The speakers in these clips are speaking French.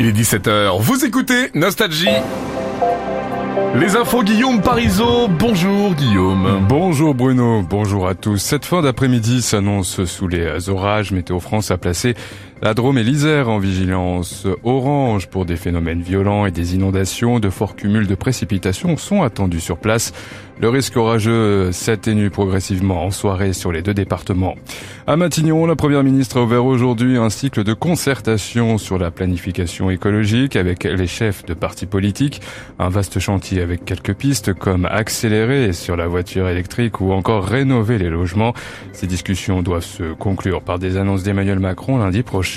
Il est 17h, vous écoutez Nostalgie. Les infos Guillaume Parisot, bonjour Guillaume. Bonjour Bruno, bonjour à tous. Cette fin d'après-midi s'annonce sous les orages. Météo France a placé la Drôme et l'Isère en vigilance orange pour des phénomènes violents et des inondations. De forts cumuls de précipitations sont attendus sur place. Le risque orageux s'atténue progressivement en soirée sur les deux départements. À Matignon, la première ministre a ouvert aujourd'hui un cycle de concertation sur la planification écologique avec les chefs de partis politiques. Un vaste chantier avec quelques pistes comme accélérer sur la voiture électrique ou encore rénover les logements. Ces discussions doivent se conclure par des annonces d'Emmanuel Macron lundi prochain.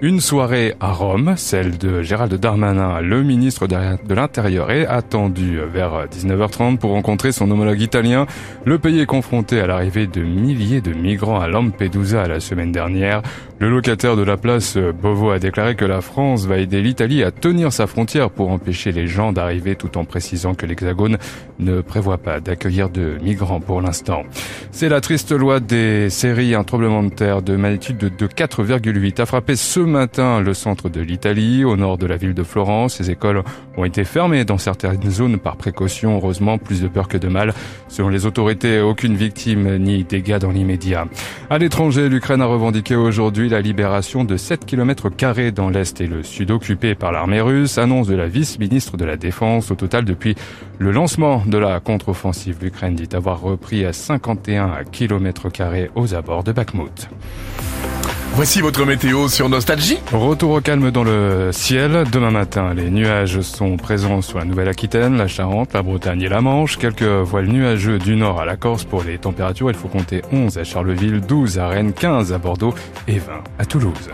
Une soirée à Rome, celle de Gérald Darmanin, le ministre de l'Intérieur, est attendu vers 19h30 pour rencontrer son homologue italien. Le pays est confronté à l'arrivée de milliers de migrants à Lampedusa la semaine dernière. Le locataire de la place Bovo a déclaré que la France va aider l'Italie à tenir sa frontière pour empêcher les gens d'arriver tout en précisant que l'Hexagone ne prévoit pas d'accueillir de migrants pour l'instant. C'est la triste loi des séries. Un tremblement de terre de magnitude de 4,8 a frappé ce matin le centre de l'Italie, au nord de la ville de Florence. Les écoles ont été fermées dans certaines zones par précaution. Heureusement, plus de peur que de mal. Selon les autorités, aucune victime ni dégâts dans l'immédiat. À l'étranger, l'Ukraine a revendiqué aujourd'hui la libération de 7 km carrés dans l'Est et le Sud occupés par l'armée russe. Annonce de la vice-ministre de la Défense. Au total, depuis le lancement de la contre-offensive, l'Ukraine dit avoir repris à 51 km carrés aux abords de Bakhmut. Voici votre météo sur Nostalgie. Retour au calme dans le ciel. Demain matin, les nuages sont présents sur la Nouvelle-Aquitaine, la Charente, la Bretagne et la Manche. Quelques voiles nuageux du nord à la Corse pour les températures. Il faut compter 11 à Charleville, 12 à Rennes, 15 à Bordeaux et 20 à Toulouse.